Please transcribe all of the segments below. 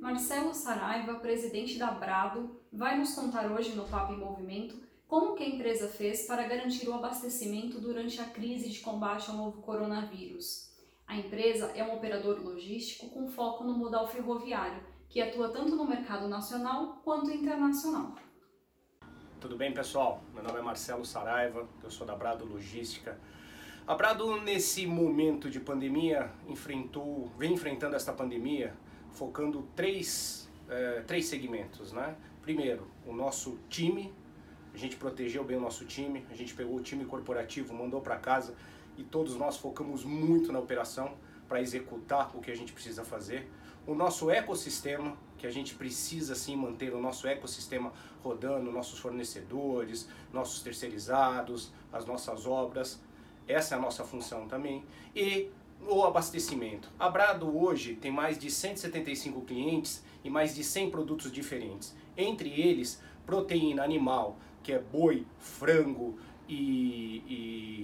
Marcelo Saraiva, presidente da Brado, vai nos contar hoje no Papo em Movimento como que a empresa fez para garantir o abastecimento durante a crise de combate ao novo coronavírus. A empresa é um operador logístico com foco no modal ferroviário, que atua tanto no mercado nacional quanto internacional. Tudo bem, pessoal? Meu nome é Marcelo Saraiva, eu sou da Brado Logística. A Brado, nesse momento de pandemia, enfrentou, vem enfrentando esta pandemia focando três, é, três segmentos, né? Primeiro, o nosso time, a gente protegeu bem o nosso time, a gente pegou o time corporativo, mandou para casa e todos nós focamos muito na operação para executar o que a gente precisa fazer. O nosso ecossistema, que a gente precisa sim manter o nosso ecossistema rodando, nossos fornecedores, nossos terceirizados, as nossas obras, essa é a nossa função também. E o abastecimento. A Brado hoje tem mais de 175 clientes e mais de 100 produtos diferentes. Entre eles, proteína animal, que é boi, frango e,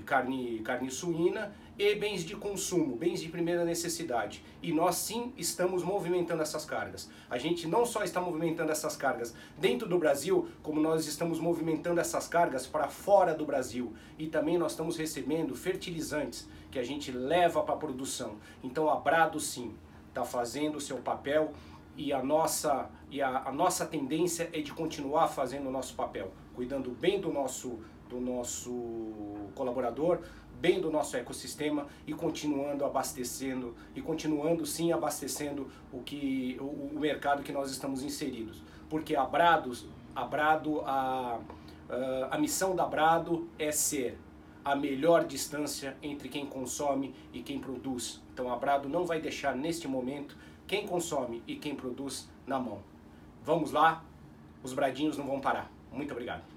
carne, carne suína, e bens de consumo, bens de primeira necessidade. E nós sim estamos movimentando essas cargas. A gente não só está movimentando essas cargas dentro do Brasil, como nós estamos movimentando essas cargas para fora do Brasil. E também nós estamos recebendo fertilizantes que a gente leva para a produção. Então a Brado sim está fazendo o seu papel e a nossa, e a, a nossa tendência é de continuar fazendo o nosso papel, cuidando bem do nosso, do nosso colaborador, bem do nosso ecossistema e continuando abastecendo e continuando sim abastecendo o que o, o mercado que nós estamos inseridos. Porque a Brado a Brado a, a missão da Brado é ser a melhor distância entre quem consome e quem produz. Então a Brado não vai deixar neste momento quem consome e quem produz na mão vamos lá os bradinhos não vão parar muito obrigado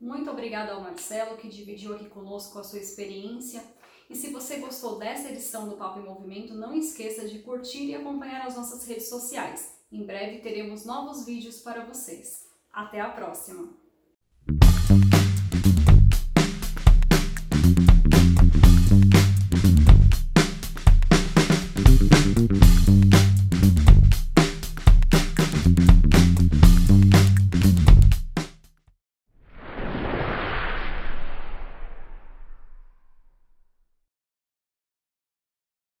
muito obrigada ao Marcelo que dividiu aqui conosco a sua experiência. E se você gostou dessa edição do Papo em Movimento, não esqueça de curtir e acompanhar as nossas redes sociais. Em breve teremos novos vídeos para vocês. Até a próxima!